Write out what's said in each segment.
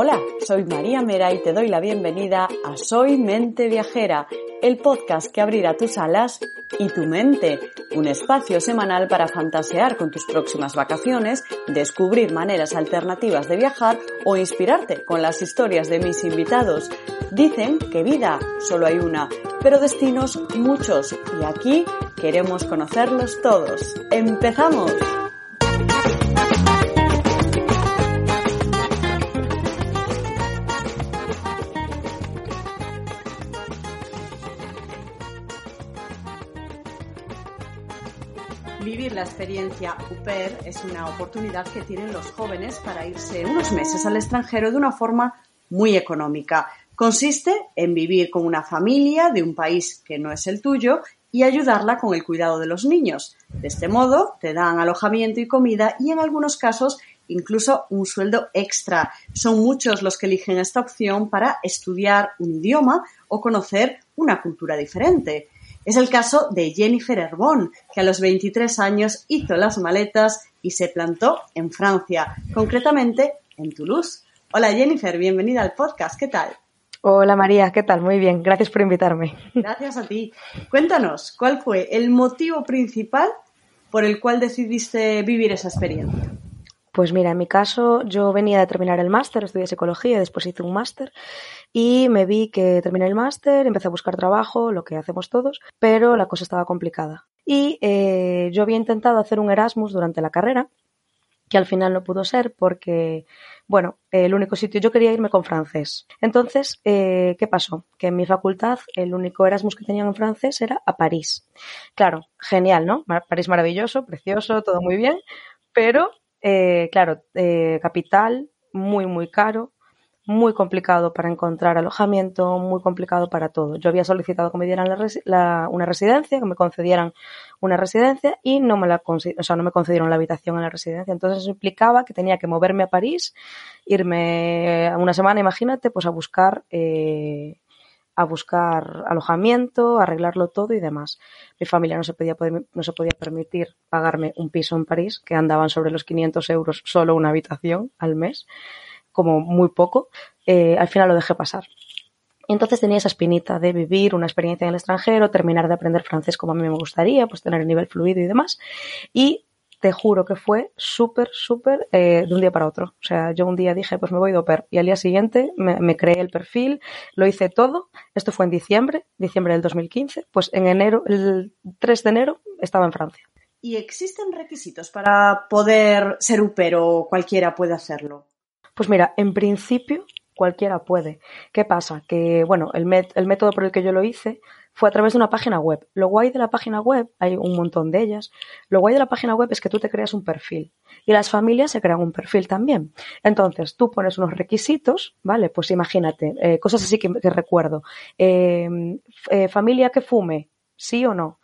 Hola, soy María Mera y te doy la bienvenida a Soy Mente Viajera, el podcast que abrirá tus alas y tu mente, un espacio semanal para fantasear con tus próximas vacaciones, descubrir maneras alternativas de viajar o inspirarte con las historias de mis invitados. Dicen que vida solo hay una, pero destinos muchos y aquí queremos conocerlos todos. ¡Empezamos! Vivir la experiencia UPER es una oportunidad que tienen los jóvenes para irse unos meses al extranjero de una forma muy económica. Consiste en vivir con una familia de un país que no es el tuyo y ayudarla con el cuidado de los niños. De este modo, te dan alojamiento y comida y en algunos casos incluso un sueldo extra. Son muchos los que eligen esta opción para estudiar un idioma o conocer una cultura diferente. Es el caso de Jennifer Herbon, que a los 23 años hizo las maletas y se plantó en Francia, concretamente en Toulouse. Hola Jennifer, bienvenida al podcast. ¿Qué tal? Hola María, ¿qué tal? Muy bien, gracias por invitarme. Gracias a ti. Cuéntanos, ¿cuál fue el motivo principal por el cual decidiste vivir esa experiencia? Pues mira, en mi caso yo venía de terminar el máster, estudié psicología, después hice un máster y me vi que terminé el máster, empecé a buscar trabajo, lo que hacemos todos, pero la cosa estaba complicada. Y eh, yo había intentado hacer un Erasmus durante la carrera, que al final no pudo ser porque, bueno, el único sitio, yo quería irme con francés. Entonces, eh, ¿qué pasó? Que en mi facultad el único Erasmus que tenían en francés era a París. Claro, genial, ¿no? París maravilloso, precioso, todo muy bien, pero eh, claro, eh, capital, muy, muy caro, muy complicado para encontrar alojamiento, muy complicado para todo. Yo había solicitado que me dieran una residencia, que me concedieran una residencia y no me la o sea, no me concedieron la habitación en la residencia. Entonces eso implicaba que tenía que moverme a París, irme una semana, imagínate, pues a buscar eh, a buscar alojamiento, arreglarlo todo y demás. Mi familia no se podía, no se podía permitir pagarme un piso en París, que andaban sobre los 500 euros solo una habitación al mes, como muy poco. Eh, al final lo dejé pasar. Y entonces tenía esa espinita de vivir una experiencia en el extranjero, terminar de aprender francés como a mí me gustaría, pues tener el nivel fluido y demás. Y te juro que fue súper, súper eh, de un día para otro. O sea, yo un día dije, pues me voy de oper. Y al día siguiente me, creé el perfil, lo hice todo. Esto fue en diciembre, diciembre del 2015. Pues en enero, el 3 de enero, estaba en Francia. ¿Y existen requisitos para poder ser UPER o cualquiera puede hacerlo? Pues mira, en principio cualquiera puede. ¿Qué pasa? Que, bueno, el, el método por el que yo lo hice fue a través de una página web. Lo guay de la página web, hay un montón de ellas, lo guay de la página web es que tú te creas un perfil y las familias se crean un perfil también. Entonces, tú pones unos requisitos, ¿vale? Pues imagínate, eh, cosas así que, recuerdo. Eh, eh, familia que fume, sí o no.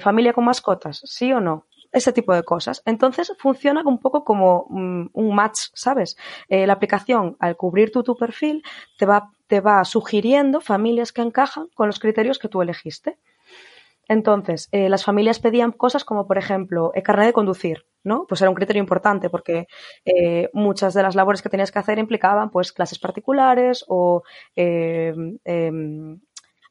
familia con mascotas, sí o no ese tipo de cosas. Entonces funciona un poco como mm, un match, ¿sabes? la aplicación, al cubrir tú tu perfil, te va te va sugiriendo familias que encajan con los criterios que tú elegiste. Entonces, eh, las familias pedían cosas como, por ejemplo, el carnet de conducir, ¿no? Pues era un criterio importante porque eh, muchas de las labores que tenías que hacer implicaban, pues, clases particulares o eh, em,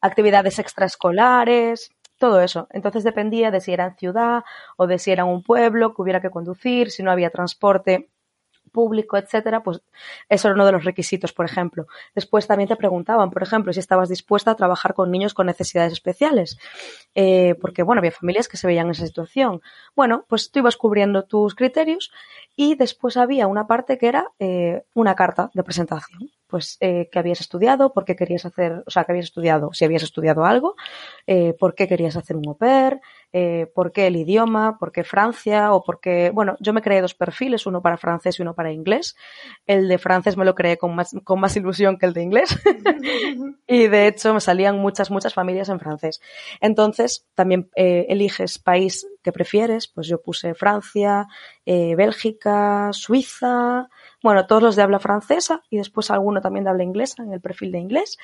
actividades extraescolares, todo eso. Entonces dependía de si era en ciudad o de si era un pueblo que hubiera que conducir, si no había transporte público, etcétera, pues eso era uno de los requisitos, por ejemplo. Después también te preguntaban, por ejemplo, si estabas dispuesta a trabajar con niños con necesidades especiales, eh, porque, bueno, había familias que se veían en esa situación. Bueno, pues tú ibas cubriendo tus criterios y después había una parte que era eh, una carta de presentación. Pues eh, qué habías estudiado, por qué querías hacer, o sea, que habías estudiado, si habías estudiado algo, eh, por qué querías hacer un au pair, eh, por qué el idioma, por qué Francia o por qué, bueno, yo me creé dos perfiles, uno para francés y uno para inglés. El de francés me lo creé con más, con más ilusión que el de inglés. y de hecho me salían muchas, muchas familias en francés. Entonces, también eh, eliges país que prefieres, pues yo puse Francia, eh, Bélgica, Suiza, bueno, todos los de habla francesa y después alguno también de habla inglesa en el perfil de inglés.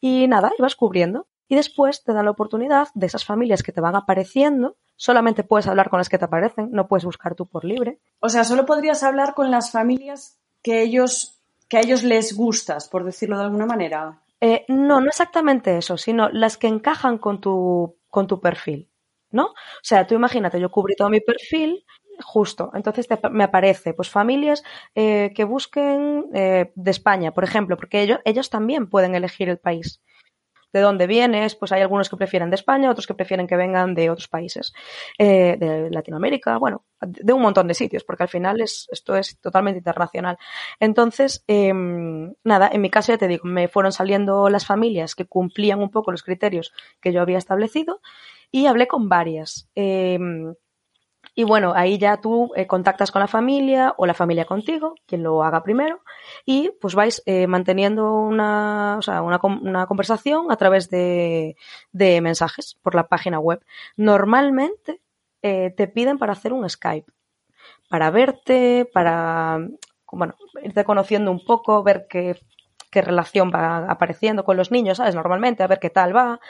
Y nada, ibas cubriendo. Y después te dan la oportunidad de esas familias que te van apareciendo. Solamente puedes hablar con las que te aparecen, no puedes buscar tú por libre. O sea, solo podrías hablar con las familias que ellos, que a ellos les gustas, por decirlo de alguna manera. Eh, no, no exactamente eso, sino las que encajan con tu, con tu perfil, ¿no? O sea, tú imagínate, yo cubrí todo mi perfil Justo, entonces me aparece pues familias eh, que busquen eh, de España, por ejemplo, porque ellos, ellos también pueden elegir el país. De dónde vienes, pues hay algunos que prefieren de España, otros que prefieren que vengan de otros países, eh, de Latinoamérica, bueno, de un montón de sitios, porque al final es, esto es totalmente internacional. Entonces, em, nada, en mi caso ya te digo, me fueron saliendo las familias que cumplían un poco los criterios que yo había establecido y hablé con varias. Em, y bueno, ahí ya tú eh, contactas con la familia o la familia contigo, quien lo haga primero, y pues vais eh, manteniendo una, o sea, una, una, conversación a través de, de, mensajes por la página web. Normalmente eh, te piden para hacer un Skype, para verte, para, bueno, irte conociendo un poco, ver qué, qué relación va apareciendo con los niños, ¿sabes? Normalmente, a ver qué tal va.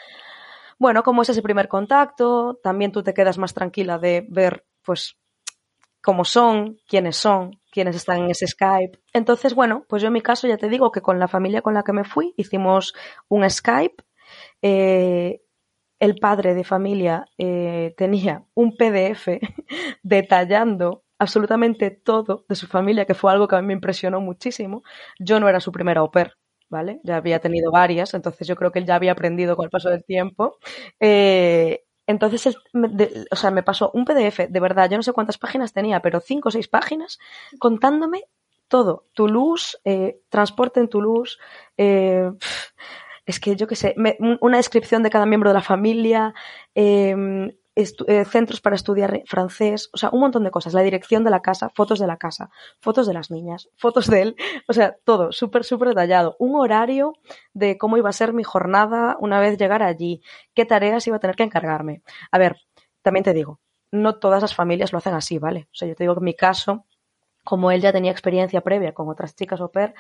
Bueno, como es ese primer contacto, también tú te quedas más tranquila de ver pues cómo son, quiénes son, quiénes están en ese Skype. Entonces, bueno, pues yo en mi caso ya te digo que con la familia con la que me fui hicimos un Skype. Eh, el padre de familia eh, tenía un PDF detallando absolutamente todo de su familia, que fue algo que a mí me impresionó muchísimo. Yo no era su primera au pair, ¿vale? Ya había tenido varias, entonces yo creo que él ya había aprendido con el paso del tiempo. Eh, entonces, o sea, me pasó un PDF, de verdad, yo no sé cuántas páginas tenía, pero cinco o seis páginas, contándome todo. Toulouse, eh, transporte en Toulouse, eh, es que yo qué sé, una descripción de cada miembro de la familia, eh, eh, centros para estudiar francés, o sea, un montón de cosas, la dirección de la casa, fotos de la casa, fotos de las niñas, fotos de él, o sea, todo súper, súper detallado, un horario de cómo iba a ser mi jornada una vez llegara allí, qué tareas iba a tener que encargarme. A ver, también te digo, no todas las familias lo hacen así, ¿vale? O sea, yo te digo que en mi caso, como él ya tenía experiencia previa con otras chicas au pair,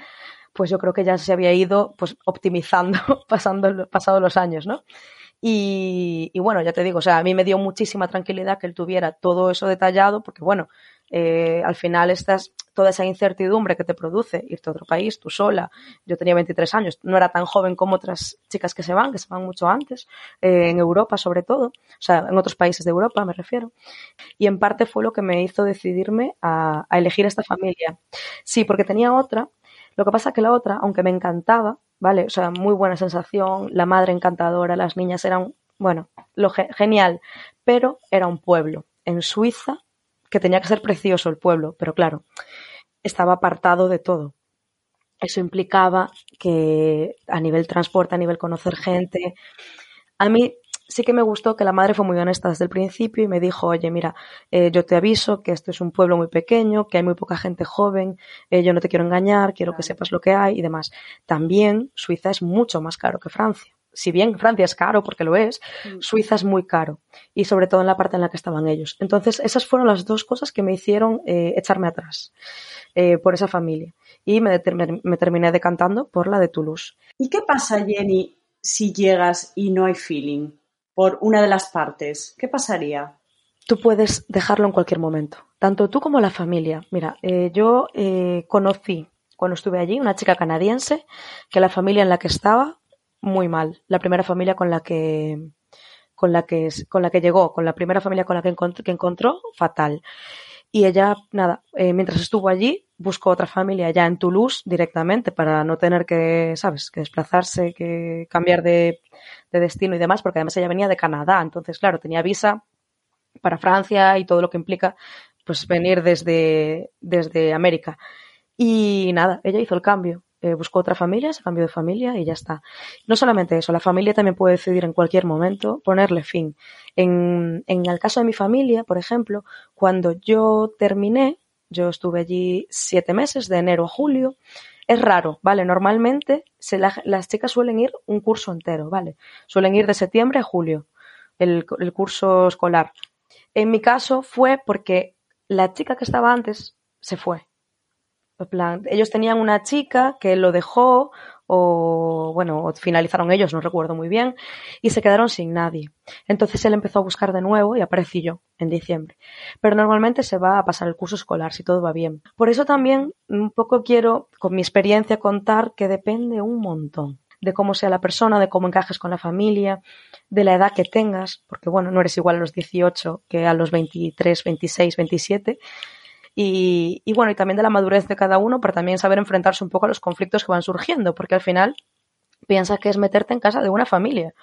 pues yo creo que ya se había ido pues optimizando pasando pasado los años, ¿no? Y, bueno, ya te digo, o sea, a mí me dio muchísima tranquilidad que él tuviera todo eso detallado, porque bueno, eh, al final estás toda esa incertidumbre que te produce irte a otro país, tú sola. Yo tenía 23 años, no era tan joven como otras chicas que se van, que se van mucho antes, eh, en Europa sobre todo, o sea, en otros países de Europa me refiero. Y en parte fue lo que me hizo decidirme a, a elegir esta familia. Sí, porque tenía otra, lo que pasa que la otra, aunque me encantaba, ¿vale? O sea, muy buena sensación, la madre encantadora, las niñas eran, bueno, lo genial, pero era un pueblo en Suiza que tenía que ser precioso el pueblo, pero claro, estaba apartado de todo. Eso implicaba que a nivel transporte, a nivel conocer gente, a mí sí que me gustó que la madre fue muy honesta desde el principio y me dijo, oye, mira, eh, yo te aviso que esto es un pueblo muy pequeño, que hay muy poca gente joven, eh, yo no te quiero engañar, quiero que sepas lo que hay y demás. También Suiza es mucho más caro que Francia. Si bien Francia es caro, porque lo es, mm. Suiza es muy caro. Y sobre todo en la parte en la que estaban ellos. Entonces, esas fueron las dos cosas que me hicieron eh, echarme atrás por esa familia. Y me, me terminé decantando por la de Toulouse. ¿Y qué pasa, Jenny, si llegas y no hay feeling? Por una de las partes, ¿qué pasaría? Tú puedes dejarlo en cualquier momento, tanto tú como la familia. Mira, eh, yo eh, conocí cuando estuve allí una chica canadiense que la familia en la que estaba muy mal, la primera familia con la que con la que con la que llegó, con la primera familia con la que que encontró fatal. Y ella, nada, eh, mientras estuvo allí, buscó otra familia ya en Toulouse directamente para no tener que, ¿sabes?, que desplazarse, que cambiar de, destino y demás, porque además ella venía de Canadá, entonces, claro, tenía visa para Francia y todo lo que implica, pues, venir desde, desde América. Y nada, ella hizo el cambio. Eh, buscó otra familia, se cambió de familia y ya está. No solamente eso, la familia también puede decidir en cualquier momento ponerle fin. En, en el caso de mi familia, por ejemplo, cuando yo terminé, yo estuve allí siete meses, de enero a julio, es raro, ¿vale? Normalmente las chicas suelen ir un curso entero, ¿vale? Suelen ir de septiembre a julio, el, el curso escolar. En mi caso fue porque la chica que estaba antes se fue. Plan, ellos tenían una chica que lo dejó o bueno, finalizaron ellos, no recuerdo muy bien, y se quedaron sin nadie. Entonces él empezó a buscar de nuevo y aparecí yo en diciembre. Pero normalmente se va a pasar el curso escolar si todo va bien. Por eso también un poco quiero, con mi experiencia, contar que depende un montón de cómo sea la persona, de cómo encajes con la familia, de la edad que tengas, porque bueno, no eres igual a los 18 que a los 23, 26, 27. Y, y, bueno, y también de la madurez de cada uno para también saber enfrentarse un poco a los conflictos que van surgiendo, porque al final piensas que es meterte en casa de una familia.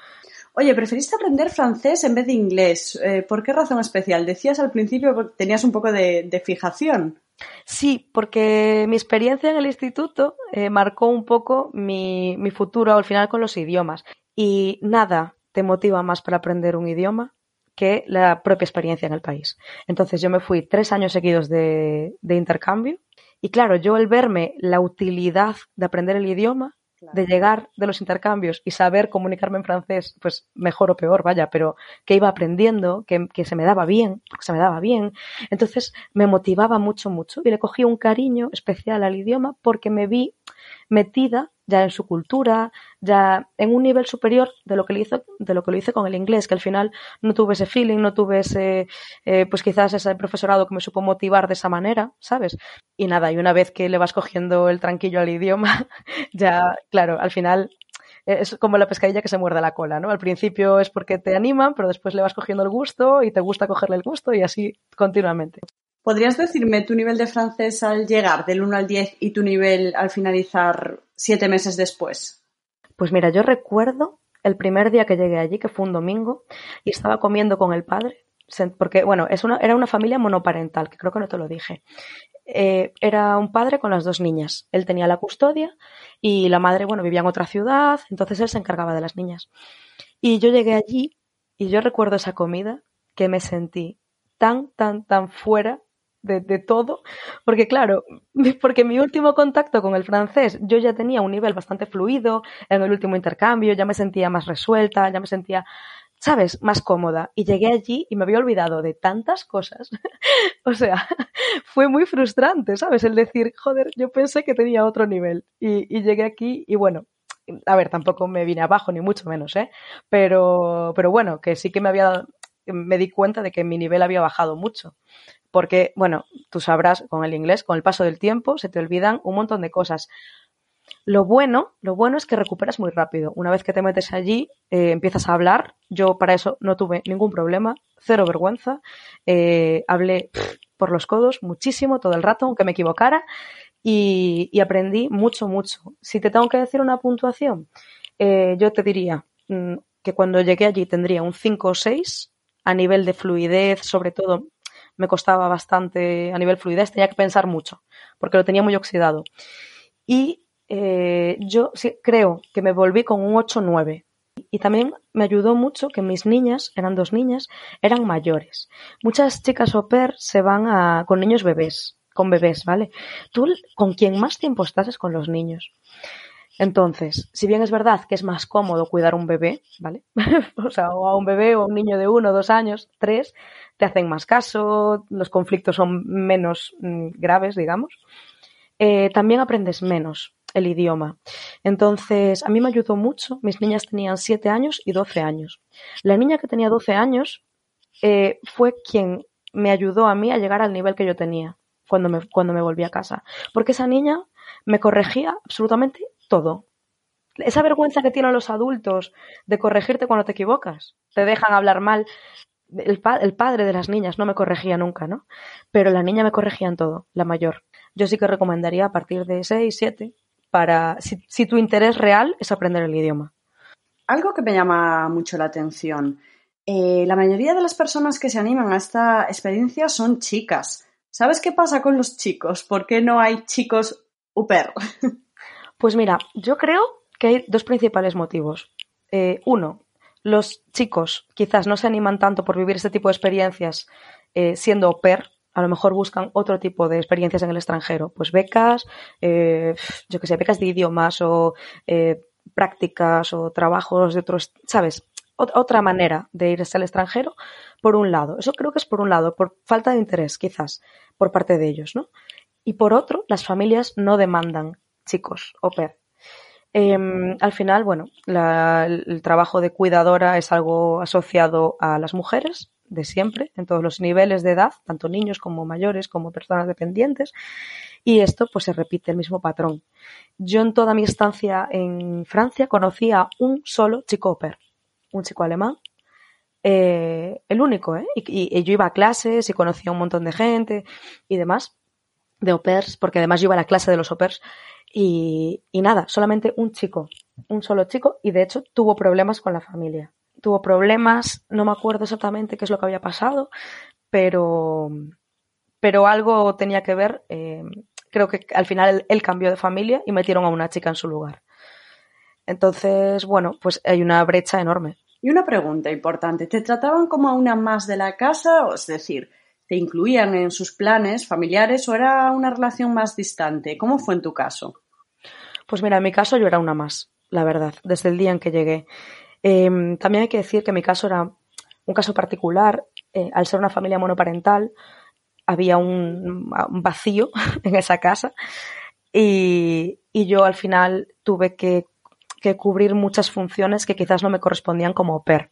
Oye, ¿preferiste aprender francés en vez de inglés? Eh, ¿Por qué razón especial? Decías al principio que tenías un poco de, de fijación. Sí, porque mi experiencia en el instituto eh, marcó un poco mi, mi futuro al final con los idiomas. Y nada te motiva más para aprender un idioma que la propia experiencia en el país. Entonces yo me fui tres años seguidos de, de intercambio y claro, yo el verme la utilidad de aprender el idioma, de llegar de los intercambios y saber comunicarme en francés, pues mejor o peor, vaya, pero que iba aprendiendo, que, que se me daba bien, porque se me daba bien. Entonces me motivaba mucho, mucho y le cogí un cariño especial al idioma porque me vi metida ya en su cultura, ya en un nivel superior de lo que lo hizo, de lo que lo hice con el inglés, que al final no tuve ese feeling, no tuve ese, eh, pues quizás ese profesorado que me supo motivar de esa manera, ¿sabes? Y nada, y una vez que le vas cogiendo el tranquillo al idioma, ya, claro, al final es como la pescadilla que se muerde la cola, ¿no? Al principio es porque te animan, pero después le vas cogiendo el gusto y te gusta cogerle el gusto y así continuamente. ¿Podrías decirme tu nivel de francés al llegar del 1 al 10 y tu nivel al finalizar siete meses después? Pues mira, yo recuerdo el primer día que llegué allí, que fue un domingo, y estaba comiendo con el padre, porque, bueno, es era una familia monoparental, que creo que no te lo dije. Eh, era un padre con las dos niñas. Él tenía la custodia y la madre, bueno, vivía en otra ciudad, entonces él se encargaba de las niñas. Y yo llegué allí y yo recuerdo esa comida que me sentí tan, tan, tan fuera de, todo, porque claro, porque mi último contacto con el francés, yo ya tenía un nivel bastante fluido en el último intercambio, ya me sentía más resuelta, ya me sentía, ¿sabes?, más cómoda. Y llegué allí y me había olvidado de tantas cosas. o sea, fue muy frustrante, ¿sabes? El decir, joder, yo pensé que tenía otro nivel. Y, y llegué aquí y bueno, a ver, tampoco me vine abajo, ni mucho menos, ¿eh? Pero, pero bueno, que sí que me había, me di cuenta de que mi nivel había bajado mucho porque, bueno, tú sabrás con el inglés, con el paso del tiempo, se te olvidan un montón de cosas. Lo bueno, lo bueno es que recuperas muy rápido. Una vez que te metes allí, eh, empiezas a hablar. Yo para eso no tuve ningún problema, cero vergüenza. Eh, hablé por los codos muchísimo todo el rato, aunque me equivocara, y, aprendí mucho, mucho. Si te tengo que decir una puntuación, eh, yo te diría mm, que cuando llegué allí tendría un 5 o 6 a nivel de fluidez, sobre todo me costaba bastante a nivel fluidez, tenía que pensar mucho, porque lo tenía muy oxidado. Y eh, yo sí, creo que me volví con un 8-9. Y también me ayudó mucho que mis niñas, eran dos niñas, eran mayores. Muchas chicas au pair se van a, con niños bebés, con bebés, ¿vale? Tú con quien más tiempo estás es con los niños. Entonces, si bien es verdad que es más cómodo cuidar un bebé, ¿vale? o sea, o a un bebé o a un niño de uno, dos años, tres, te hacen más caso, los conflictos son menos mm, graves, digamos. Eh, también aprendes menos el idioma. Entonces, a mí me ayudó mucho. Mis niñas tenían siete años y doce años. La niña que tenía doce años eh, fue quien me ayudó a mí a llegar al nivel que yo tenía cuando me, cuando me volví a casa. Porque esa niña me corregía absolutamente todo. Esa vergüenza que tienen los adultos de corregirte cuando te equivocas. Te dejan hablar mal. El, padre de las niñas no me corregía nunca, ¿no? Pero la niña me corregía en todo, la mayor. Yo sí que recomendaría a partir de 6, 7, para, si, tu interés real es aprender el idioma. Algo que me llama mucho la atención. Eh, la mayoría de las personas que se animan a esta experiencia son chicas. ¿Sabes qué pasa con los chicos? ¿Por qué no hay chicos UPER? Pues mira, yo creo que hay dos principales motivos. Eh, uno, los chicos quizás no se animan tanto por vivir este tipo de experiencias eh, siendo au pair, a lo mejor buscan otro tipo de experiencias en el extranjero, pues becas, eh, yo que sé, becas de idiomas o prácticas o trabajos de otros, ¿sabes? otra manera de irse al extranjero, por un lado. Eso creo que es por un lado, por falta de interés, quizás, por parte de ellos, ¿no? Y por otro, las familias no demandan chicos o pair. Em, al final, bueno, el trabajo de cuidadora es algo asociado a las mujeres de siempre, en todos los niveles de edad, tanto niños como mayores, como personas dependientes, y esto pues se repite el mismo patrón. Yo en toda mi estancia en Francia conocí a un solo chico au un chico alemán, eh, el único, ¿eh? Y, yo iba a clases y conocía a un montón de gente y demás, de au pairs, porque además yo iba a la clase de los au pairs, y, nada, solamente un chico, un solo chico, y de hecho tuvo problemas con la familia. Tuvo problemas, no me acuerdo exactamente qué es lo que había pasado, pero, pero algo tenía que ver. Eh, creo que al final él, cambió de familia y metieron a una chica en su lugar. Entonces, bueno, pues hay una brecha enorme. Y una pregunta importante, ¿te trataban como a una más de la casa? Es decir, ¿te incluían en sus planes familiares o era una relación más distante? ¿Cómo fue en tu caso? Pues mira, en mi caso yo era una más, la verdad, desde el día en que llegué. Em, también hay que decir que mi caso era un caso particular. Eh, al ser una familia monoparental, había un, vacío en esa casa y, yo al final tuve que, cubrir muchas funciones que quizás no me correspondían como PER.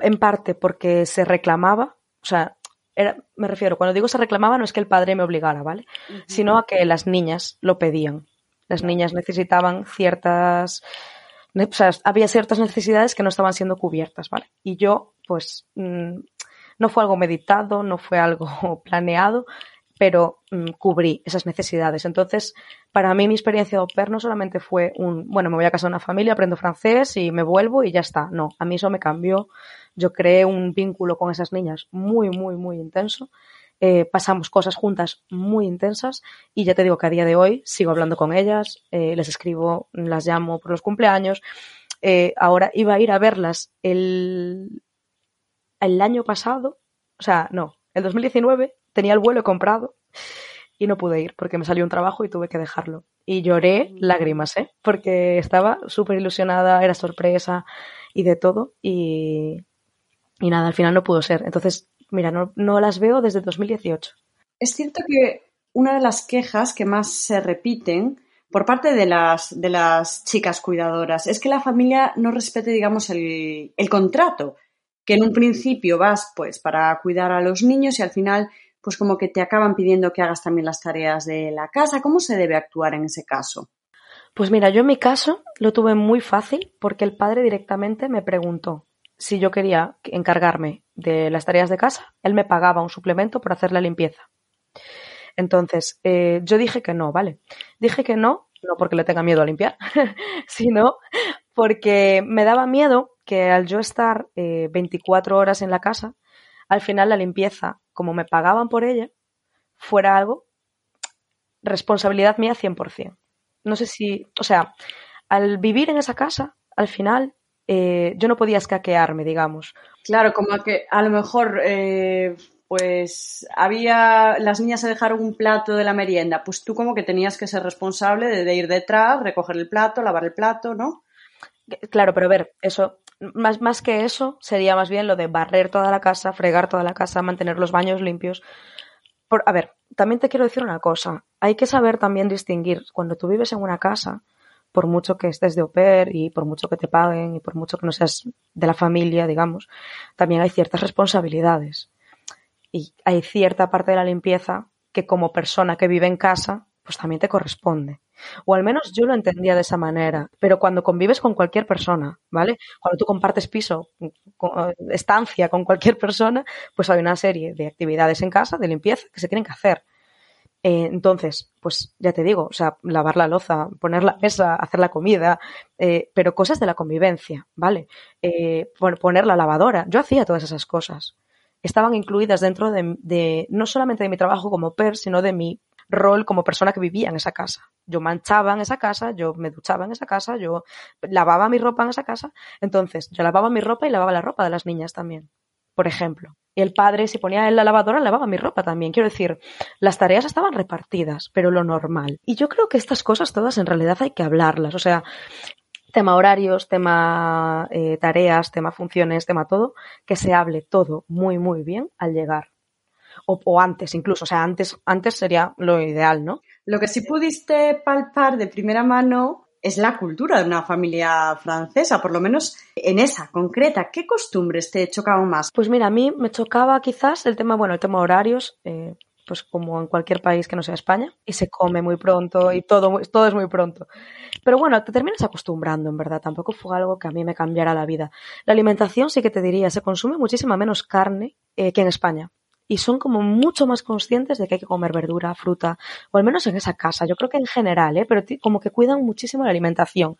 En parte porque se reclamaba, o sea, me refiero, cuando digo se reclamaba no es que el padre me obligara, ¿vale? Sino a que las niñas lo pedían. Las niñas necesitaban ciertas, o sea, había ciertas necesidades que no estaban siendo cubiertas, ¿vale? Y yo, pues, mm, no fue algo meditado, no fue algo planeado, pero mm, cubrí esas necesidades. Entonces, para mí mi experiencia de au no solamente fue un, bueno, me voy a casa de una familia, aprendo francés y me vuelvo y ya está. No, a mí eso me cambió. Yo creé un vínculo con esas niñas muy, muy, muy intenso eh, pasamos cosas juntas muy intensas y ya te digo que a día de hoy sigo hablando con ellas, eh, les escribo, las llamo por los cumpleaños. Eh, ahora iba a ir a verlas el, el año pasado, o sea, no, el 2019 tenía el vuelo comprado y no pude ir porque me salió un trabajo y tuve que dejarlo. Y lloré lágrimas, ¿eh? Porque estaba súper ilusionada, era sorpresa y de todo y, y nada, al final no pudo ser. Entonces Mira, no, las veo desde 2018. Es cierto que una de las quejas que más se repiten por parte de las, de las chicas cuidadoras es que la familia no respete, digamos, el, el contrato, que en un principio vas pues para cuidar a los niños y al final pues como que te acaban pidiendo que hagas también las tareas de la casa. ¿Cómo se debe actuar en ese caso? Pues mira, yo en mi caso lo tuve muy fácil porque el padre directamente me preguntó, si yo quería encargarme de las tareas de casa, él me pagaba un suplemento por hacer la limpieza. Entonces, eh, yo dije que no, ¿vale? Dije que no, no porque le tenga miedo a limpiar, sino porque me daba miedo que al yo estar 24 eh, horas en la casa, al final la limpieza, como me pagaban por ella, fuera algo responsabilidad mía 100%. No sé si, o sea, al vivir en esa casa, al final eh, yo no podía escaquearme, digamos. Claro, como que a lo mejor, eh, pues había, las niñas se dejaron un plato de la merienda, pues tú como que tenías que ser responsable de, ir detrás, recoger el plato, lavar el plato, ¿no? Claro, pero a ver, eso, más, más que eso, sería más bien lo de barrer toda la casa, fregar toda la casa, mantener los baños limpios. Por, a ver, también te quiero decir una cosa, hay que saber también distinguir cuando tú vives en una casa, por mucho que estés de au pair y por mucho que te paguen y por mucho que no seas de la familia, digamos, también hay ciertas responsabilidades. Y hay cierta parte de la limpieza que como persona que vive en casa, pues también te corresponde. O al menos yo lo entendía de esa manera. Pero cuando convives con cualquier persona, ¿vale? Cuando tú compartes piso, estancia con cualquier persona, pues hay una serie de actividades en casa de limpieza que se tienen que hacer. Eh, entonces, pues ya te digo, o sea, lavar la loza, poner la mesa, hacer la comida, eh, pero cosas de la convivencia, ¿vale? Eh, poner la lavadora. Yo hacía todas esas cosas. Estaban incluidas dentro de, no solamente de mi trabajo como PER, sino de mi rol como persona que vivía en esa casa. Yo manchaba en esa casa, yo me duchaba en esa casa, yo lavaba mi ropa en esa casa. Entonces, yo lavaba mi ropa y lavaba la ropa de las niñas también, por ejemplo. Y el padre, si ponía en la lavadora, lavaba mi ropa también. Quiero decir, las tareas estaban repartidas, pero lo normal. Y yo creo que estas cosas todas en realidad hay que hablarlas. O sea, tema horarios, tema eh, tareas, tema funciones, tema todo, que se hable todo muy, muy bien al llegar. O, antes incluso, o sea, antes, antes sería lo ideal, ¿no? Lo que sí pudiste palpar de primera mano es la cultura de una familia francesa, por lo menos en esa concreta. ¿Qué costumbres te chocaban más? Pues mira, a mí me chocaba quizás el tema, bueno, el tema horarios, eh, pues como en cualquier país que no sea España, y se come muy pronto y todo, todo es muy pronto. Pero bueno, te terminas acostumbrando, en verdad. Tampoco fue algo que a mí me cambiara la vida. La alimentación sí que te diría, se consume muchísima menos carne eh, que en España y son como mucho más conscientes de que hay que comer verdura, fruta, o al menos en esa casa. Yo creo que en general, ¿eh? pero como que cuidan muchísimo la alimentación.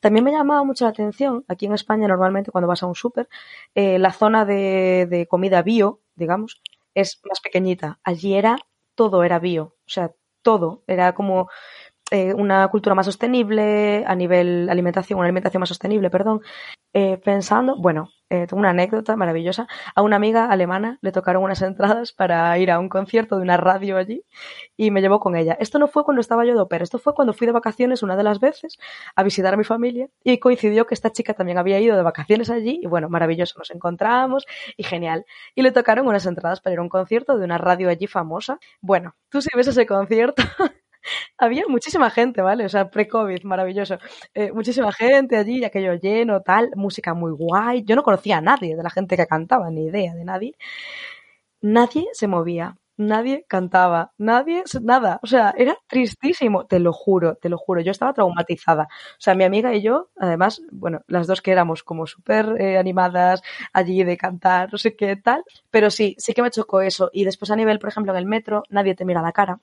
También me llamaba mucho la atención, aquí en España normalmente cuando vas a un súper, eh, la zona de, de comida bio, digamos, es más pequeñita. Allí era, todo era bio, o sea, todo. Era como eh, una cultura más sostenible, a nivel alimentación, una alimentación más sostenible, perdón, eh, pensando, bueno, eh, tengo una anécdota maravillosa, a una amiga alemana le tocaron unas entradas para ir a un concierto de una radio allí y me llevó con ella. Esto no fue cuando estaba yo de ópera, esto fue cuando fui de vacaciones una de las veces a visitar a mi familia y coincidió que esta chica también había ido de vacaciones allí y bueno, maravilloso, nos encontramos y genial. Y le tocaron unas entradas para ir a un concierto de una radio allí famosa. Bueno, tú si ves ese concierto había muchísima gente, ¿vale? O sea, pre-COVID, maravilloso. Eh, muchísima gente allí, aquello lleno, tal, música muy guay. Yo no conocía a nadie de la gente que cantaba, ni idea de nadie. Nadie se movía nadie cantaba, nadie, nada, o sea, era tristísimo, te lo juro, te lo juro, yo estaba traumatizada. O sea, mi amiga y yo, además, bueno, las dos que éramos como súper eh, animadas allí de cantar, no sé qué tal, pero sí, sí que me chocó eso. Y después a nivel, por ejemplo, en el metro, nadie te mira la cara.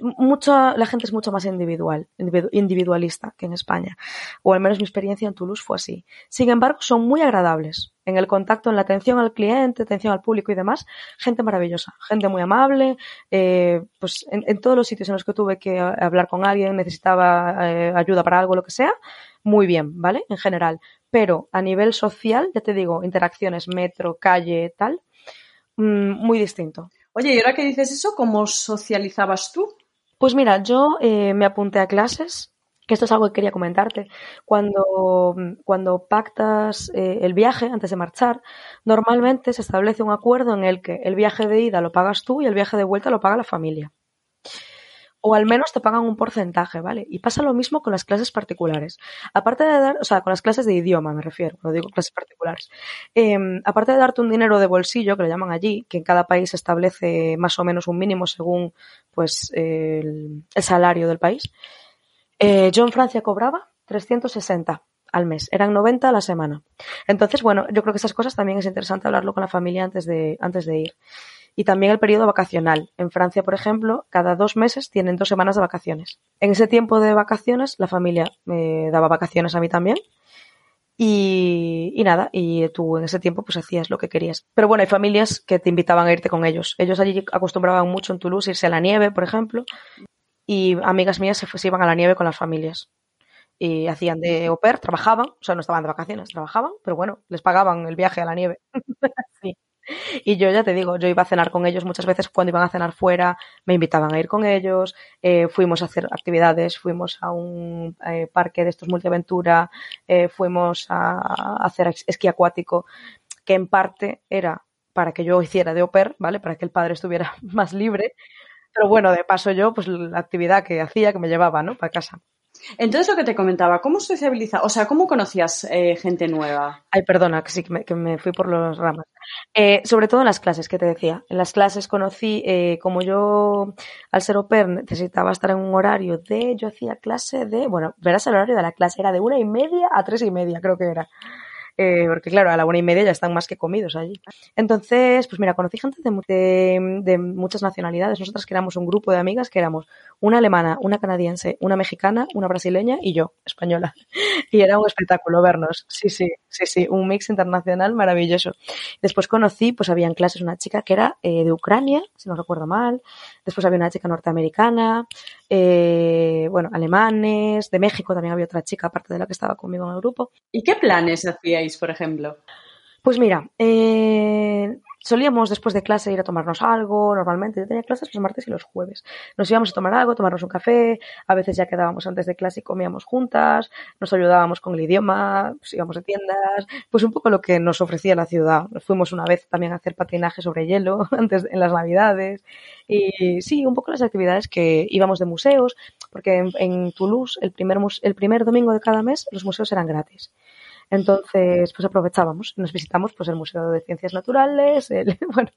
Mucho, la gente es mucho más individual, individualista que en España. O al menos mi experiencia en Toulouse fue así. Sin embargo, son muy agradables en el contacto, en la atención al cliente, atención al público y demás, gente maravillosa, gente muy amable, eh, pues en, todos los sitios en los que tuve que hablar con alguien, necesitaba eh, ayuda para algo, lo que sea, muy bien, ¿vale? En general. Pero a nivel social, ya te digo, interacciones, metro, calle, tal, mm, muy distinto. Oye, y ahora que dices eso, ¿cómo socializabas tú? Pues mira, yo eh, me apunté a clases que esto es algo que quería comentarte. Cuando, cuando pactas eh, el viaje antes de marchar, normalmente se establece un acuerdo en el que el viaje de ida lo pagas tú y el viaje de vuelta lo paga la familia. O al menos te pagan un porcentaje, ¿vale? Y pasa lo mismo con las clases particulares. Aparte de dar, o sea, con las clases de idioma me refiero, no digo clases particulares. Em, aparte de darte un dinero de bolsillo, que lo llaman allí, que en cada país se establece más o menos un mínimo según pues el salario del país, eh, yo en Francia cobraba 360 al mes, eran 90 a la semana. Entonces, bueno, yo creo que esas cosas también es interesante hablarlo con la familia antes de, antes de ir. Y también el periodo vacacional. En Francia, por ejemplo, cada dos meses tienen dos semanas de vacaciones. En ese tiempo de vacaciones, la familia me daba vacaciones a mí también. Y, nada, y tú en ese tiempo pues hacías lo que querías. Pero bueno, hay familias que te invitaban a irte con ellos. Ellos allí acostumbraban mucho en Toulouse irse a la nieve, por ejemplo, y amigas mías se, iban a la nieve con las familias. Y hacían de au pair, trabajaban, o sea, no estaban de vacaciones, trabajaban, pero bueno, les pagaban el viaje a la nieve. Y yo ya te digo, yo iba a cenar con ellos muchas veces cuando iban a cenar fuera, me invitaban a ir con ellos, eh, fuimos a hacer actividades, fuimos a un eh, parque de estos multiaventura, eh, fuimos a, hacer esquí acuático, que en parte era para que yo hiciera de au pair, ¿vale? Para que el padre estuviera más libre, pero bueno, de paso yo, pues la actividad que hacía, que me llevaba, ¿no? Para casa. Entonces lo que te comentaba, ¿cómo sociabiliza? O sea, ¿cómo conocías eh, gente nueva? Ay, perdona, que sí, que me, fui por los ramas. Eh, sobre todo en las clases, que te decía. En las clases conocí, eh, como yo, al ser au pair, necesitaba estar en un horario de, yo hacía clase de, bueno, verás el horario de la clase, era de una y media a tres y media, creo que era. Eh, porque claro, a la una y media ya están más que comidos allí. Entonces, pues mira, conocí gente de, de, muchas nacionalidades. Nosotras que éramos un grupo de amigas que éramos una alemana, una canadiense, una mexicana, una brasileña y yo, española. Y era un espectáculo vernos. Sí, sí, sí, sí, un mix internacional maravilloso. Después conocí, pues había en clases una chica que era eh, de Ucrania, si no recuerdo mal. Después había una chica norteamericana, eh, bueno, alemanes, de México también había otra chica, aparte de la que estaba conmigo en el grupo. ¿Y qué planes hacíais, por ejemplo? Pues mira, eh, solíamos después de clase ir a tomarnos algo, normalmente yo tenía clases los martes y los jueves. Nos íbamos a tomar algo, tomarnos un café, a veces ya quedábamos antes de clase y comíamos juntas, nos ayudábamos con el idioma, pues íbamos a tiendas, pues un poco lo que nos ofrecía la ciudad. Fuimos una vez también a hacer patinaje sobre hielo antes en las navidades y sí, un poco las actividades que íbamos de museos, porque en, en Toulouse el primer, el primer domingo de cada mes los museos eran gratis. Entonces, pues aprovechábamos, nos visitamos pues el Museo de Ciencias Naturales, el, bueno,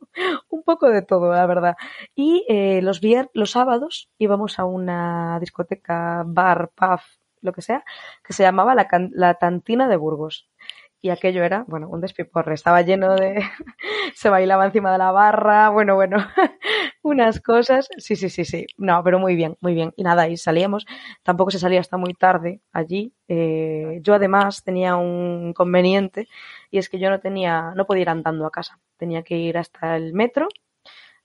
un poco de todo, la verdad. Y eh, los vier los sábados íbamos a una discoteca, bar, pub, lo que sea, que se llamaba la, la Tantina de Burgos y aquello era, bueno, un despiporre. Estaba lleno de. se bailaba encima de la barra, bueno, bueno, unas cosas. Sí, sí, sí, sí. No, pero muy bien, muy bien. Y nada, y salíamos. Tampoco se salía hasta muy tarde allí. Eh, yo además tenía un inconveniente y es que yo no tenía, no podía ir andando a casa. Tenía que ir hasta el metro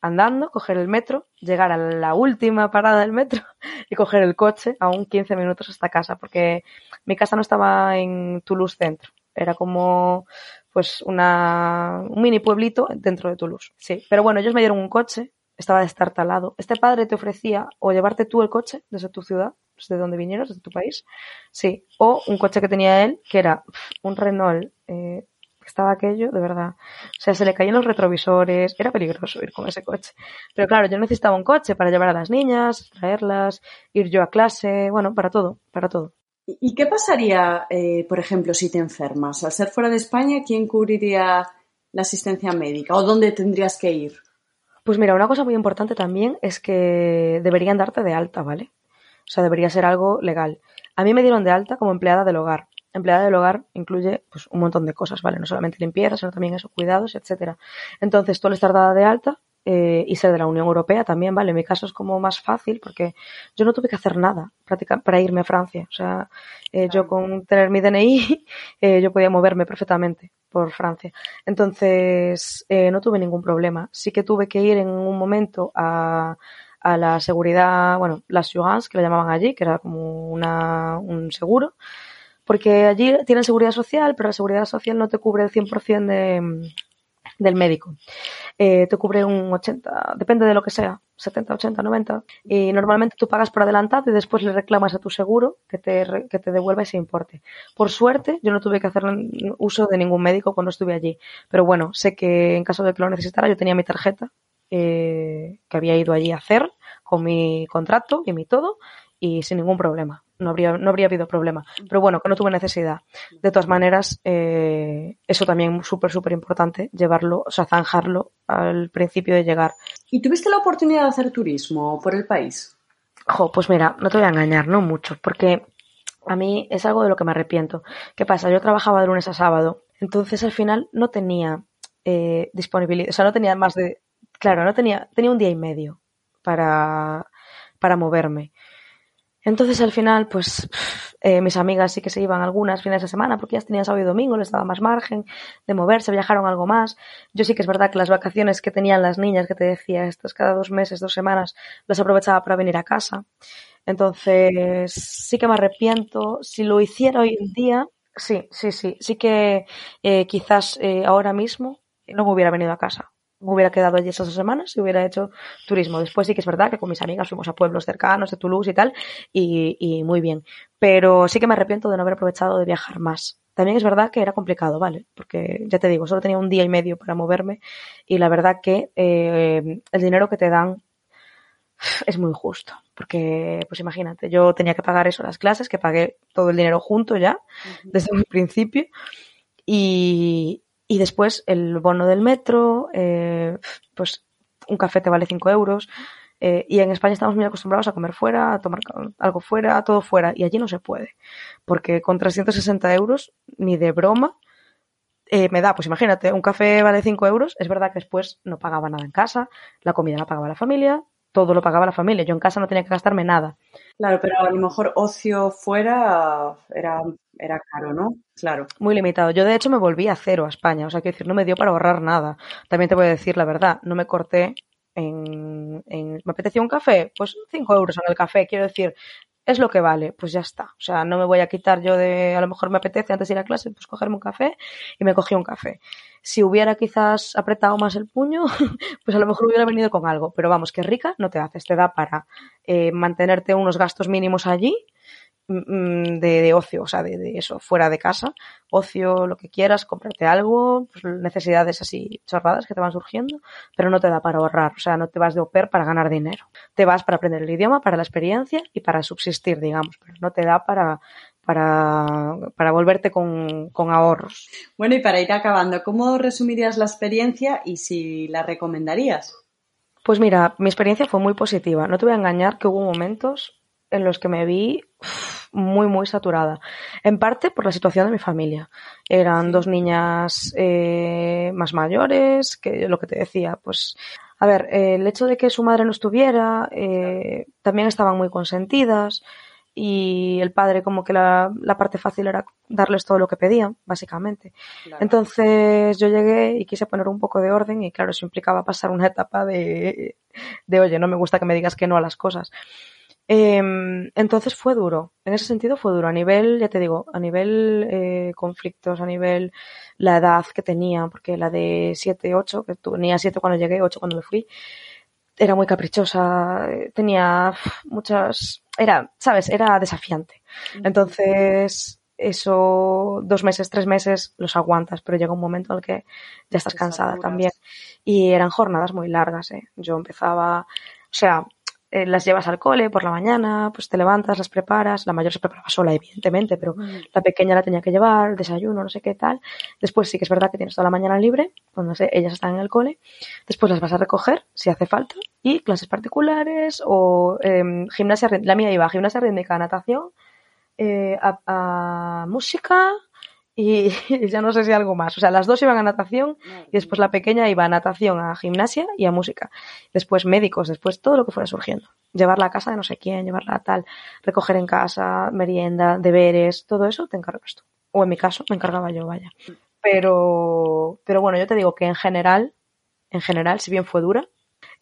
andando, coger el metro, llegar a la última parada del metro y coger el coche aún 15 minutos hasta casa, porque mi casa no estaba en Toulouse Centro, era como pues una, un mini pueblito dentro de Toulouse. Sí, pero bueno, ellos me dieron un coche, estaba destartalado. Este padre te ofrecía o llevarte tú el coche desde tu ciudad, desde donde vinieras, desde tu país, sí, o un coche que tenía él, que era un Renault, eh, estaba aquello, de verdad. O sea, se le caían los retrovisores, era peligroso ir con ese coche. Pero claro, yo necesitaba un coche para llevar a las niñas, traerlas, ir yo a clase, bueno, para todo, para todo. ¿Y qué pasaría, eh, por ejemplo, si te enfermas? Al ser fuera de España, ¿quién cubriría la asistencia médica o dónde tendrías que ir? Pues mira, una cosa muy importante también es que deberían darte de alta, ¿vale? O sea, debería ser algo legal. A mí me dieron de alta como empleada del hogar. Empleada del hogar incluye pues, un montón de cosas, ¿vale? No solamente limpieza, sino también eso, cuidados, etcétera. Entonces, tú al estar dada de alta, eh, y ser de la Unión Europea también, ¿vale? En mi caso es como más fácil porque yo no tuve que hacer nada para irme a Francia. O sea, eh, yo con tener mi DNI, eh, yo podía moverme perfectamente por Francia. Entonces, eh, no tuve ningún problema. Sí que tuve que ir en un momento a, a la seguridad, bueno, la assurance, que le llamaban allí, que era como una, un seguro, porque allí tienen seguridad social, pero la seguridad social no te cubre el 100% de, del médico. Eh, te cubre un 80, depende de lo que sea, 70, 80, 90. Y normalmente tú pagas por adelantado y después le reclamas a tu seguro que te, que te devuelva ese importe. Por suerte, yo no tuve que hacer uso de ningún médico cuando estuve allí. Pero bueno, sé que en caso de que lo necesitara, yo tenía mi tarjeta eh, que había ido allí a hacer con mi contrato y mi todo y sin ningún problema no habría, no habría habido problema. Pero bueno, que no tuve necesidad. De todas maneras, eh, eso también súper, súper importante, llevarlo, o sea, zanjarlo al principio de llegar. ¿Y tuviste la oportunidad de hacer turismo por el país? Jo, pues mira, no te voy a engañar, no mucho, porque a mí es algo de lo que me arrepiento. ¿Qué pasa? Yo trabajaba de lunes a sábado, entonces al final no tenía eh, disponibilidad, o sea, no tenía más de, claro, no tenía, tenía un día y medio para, para moverme. Entonces al final, pues eh, mis amigas sí que se iban algunas fines de semana porque ya tenían sábado y domingo, les daba más margen de moverse, viajaron algo más. Yo sí que es verdad que las vacaciones que tenían las niñas, que te decía, estas cada dos meses, dos semanas, las aprovechaba para venir a casa. Entonces sí que me arrepiento. Si lo hiciera hoy en día, sí, sí, sí, sí que eh, quizás eh, ahora mismo no me hubiera venido a casa me hubiera quedado allí esas dos semanas y hubiera hecho turismo. Después sí que es verdad que con mis amigas fuimos a pueblos cercanos de Toulouse y tal, y, y muy bien. Pero sí que me arrepiento de no haber aprovechado de viajar más. También es verdad que era complicado, ¿vale? Porque ya te digo, solo tenía un día y medio para moverme y la verdad que eh, el dinero que te dan es muy injusto. Porque, pues imagínate, yo tenía que pagar eso, las clases, que pagué todo el dinero junto ya, desde un principio. Y, y después el bono del metro, eh, pues un café te vale 5 euros. Eh, y en España estamos muy acostumbrados a comer fuera, a tomar algo fuera, todo fuera. Y allí no se puede. Porque con 360 euros, ni de broma, eh, me da, pues imagínate, un café vale 5 euros, es verdad que después no pagaba nada en casa, la comida la pagaba la familia, todo lo pagaba la familia, yo en casa no tenía que gastarme nada. Claro, pero a lo mejor ocio fuera era, era caro, ¿no? Claro. Muy limitado. Yo de hecho me volví a cero a España, o sea, quiero decir, no me dio para ahorrar nada. También te voy a decir la verdad, no me corté en, en ¿me apetecía un café? Pues 5 euros en el café, quiero decir, es lo que vale, pues ya está. O sea, no me voy a quitar yo de, a lo mejor me apetece antes de ir a clase, pues cogerme un café y me cogí un café. Si hubiera quizás apretado más el puño, pues a lo mejor hubiera venido con algo. Pero vamos, que rica no te haces, te da para eh, mantenerte unos gastos mínimos allí de, de, ocio, o sea, de, de, eso, fuera de casa, ocio, lo que quieras, comprarte algo, pues necesidades así chorradas que te van surgiendo, pero no te da para ahorrar, o sea, no te vas de oper para ganar dinero. Te vas para aprender el idioma, para la experiencia y para subsistir, digamos, pero no te da para, para, para volverte con, con ahorros. Bueno, y para ir acabando, ¿cómo resumirías la experiencia y si la recomendarías? Pues mira, mi experiencia fue muy positiva. No te voy a engañar que hubo momentos en los que me vi muy, muy saturada. En parte por la situación de mi familia. Eran dos niñas eh, más mayores, que lo que te decía, pues, a ver, eh, el hecho de que su madre no estuviera, eh, también estaban muy consentidas y el padre como que la, la, parte fácil era darles todo lo que pedían, básicamente. Claro. Entonces yo llegué y quise poner un poco de orden y claro, eso implicaba pasar una etapa de, de oye, no me gusta que me digas que no a las cosas. Eh, entonces fue duro, en ese sentido fue duro, a nivel, ya te digo, a nivel eh, conflictos, a nivel la edad que tenía, porque la de 7, 8, que tenía 7 cuando llegué, 8 cuando me fui, era muy caprichosa, tenía muchas, era, sabes, era desafiante. Entonces, eso, dos meses, tres meses, los aguantas, pero llega un momento en el que ya estás cansada también. Y eran jornadas muy largas, ¿eh? Yo empezaba, o sea, eh, las llevas al cole por la mañana, pues te levantas, las preparas, la mayor se preparaba sola, evidentemente, pero mm. la pequeña la tenía que llevar, desayuno, no sé qué tal. Después sí que es verdad que tienes toda la mañana libre, cuando sé, ellas están en el cole. Después las vas a recoger, si hace falta, y clases particulares o eh, gimnasia, la mía iba a gimnasia rítmica, natación, eh, a, a música, y, ya no sé si algo más. O sea, las dos iban a natación y después la pequeña iba a natación, a gimnasia y a música. Después médicos, después todo lo que fuera surgiendo. Llevarla a casa de no sé quién, llevarla a tal, recoger en casa, merienda, deberes, todo eso te encargas tú. O en mi caso me encargaba yo, vaya. Pero, pero bueno, yo te digo que en general, en general, si bien fue dura,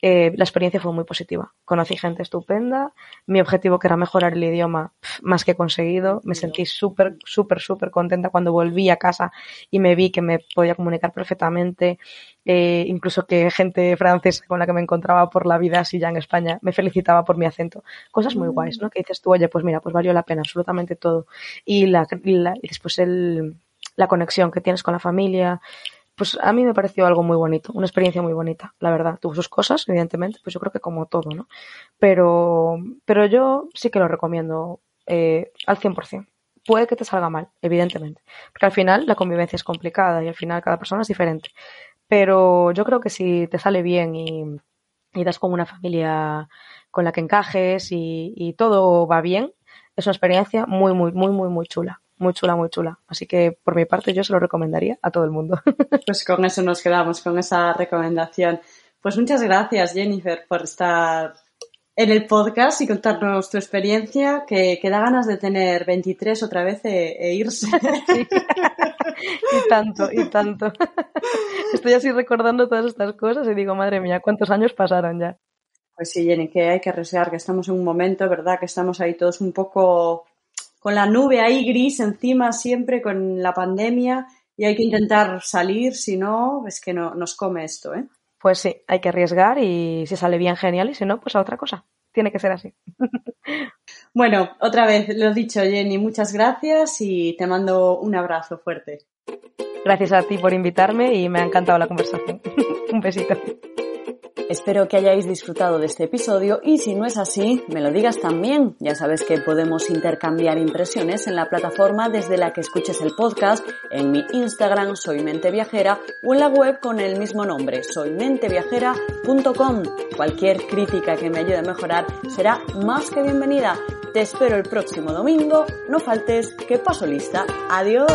eh, la experiencia fue muy positiva. Conocí gente estupenda. Mi objetivo, que era mejorar el idioma, más que conseguido. Me sentí súper, súper, súper contenta cuando volví a casa y me vi que me podía comunicar perfectamente. Eh, incluso que gente francesa con la que me encontraba por la vida así ya en España me felicitaba por mi acento. Cosas muy guays, ¿no? Que dices tú, oye, pues mira, pues valió la pena absolutamente todo. Y, la, y, la, y después el, la conexión que tienes con la familia, pues a mí me pareció algo muy bonito, una experiencia muy bonita, la verdad. Tuvo sus cosas, evidentemente, pues yo creo que como todo, ¿no? Pero, pero yo sí que lo recomiendo eh, al 100%. Puede que te salga mal, evidentemente, porque al final la convivencia es complicada y al final cada persona es diferente. Pero yo creo que si te sale bien y, das con una familia con la que encajes y, y todo va bien, es una experiencia muy, muy, muy, muy, muy chula muy chula, muy chula. Así que por mi parte yo se lo recomendaría a todo el mundo. Pues con eso nos quedamos, con esa recomendación. Pues muchas gracias Jennifer por estar en el podcast y contarnos tu experiencia, que, que da ganas de tener 23 otra vez e, e irse. Sí. y tanto, y tanto. Estoy así recordando todas estas cosas y digo, madre mía, ¿cuántos años pasaron ya? Pues sí, Jenny, que hay que resear que estamos en un momento, ¿verdad? Que estamos ahí todos un poco con la nube ahí gris encima siempre con la pandemia y hay que intentar salir, si no, es que no, nos come esto, ¿eh? Pues sí, hay que arriesgar y si sale bien, genial, y si no, pues a otra cosa. Tiene que ser así. bueno, otra vez lo dicho, Jenny, muchas gracias y te mando un abrazo fuerte. Gracias a ti por invitarme y me ha encantado la conversación. un besito. Espero que hayáis disfrutado de este episodio y si no es así, me lo digas también. Ya sabes que podemos intercambiar impresiones en la plataforma desde la que escuches el podcast, en mi Instagram soy Mente Viajera o en la web con el mismo nombre, soymenteviajera.com. Cualquier crítica que me ayude a mejorar será más que bienvenida. Te espero el próximo domingo. No faltes, que paso lista. Adiós.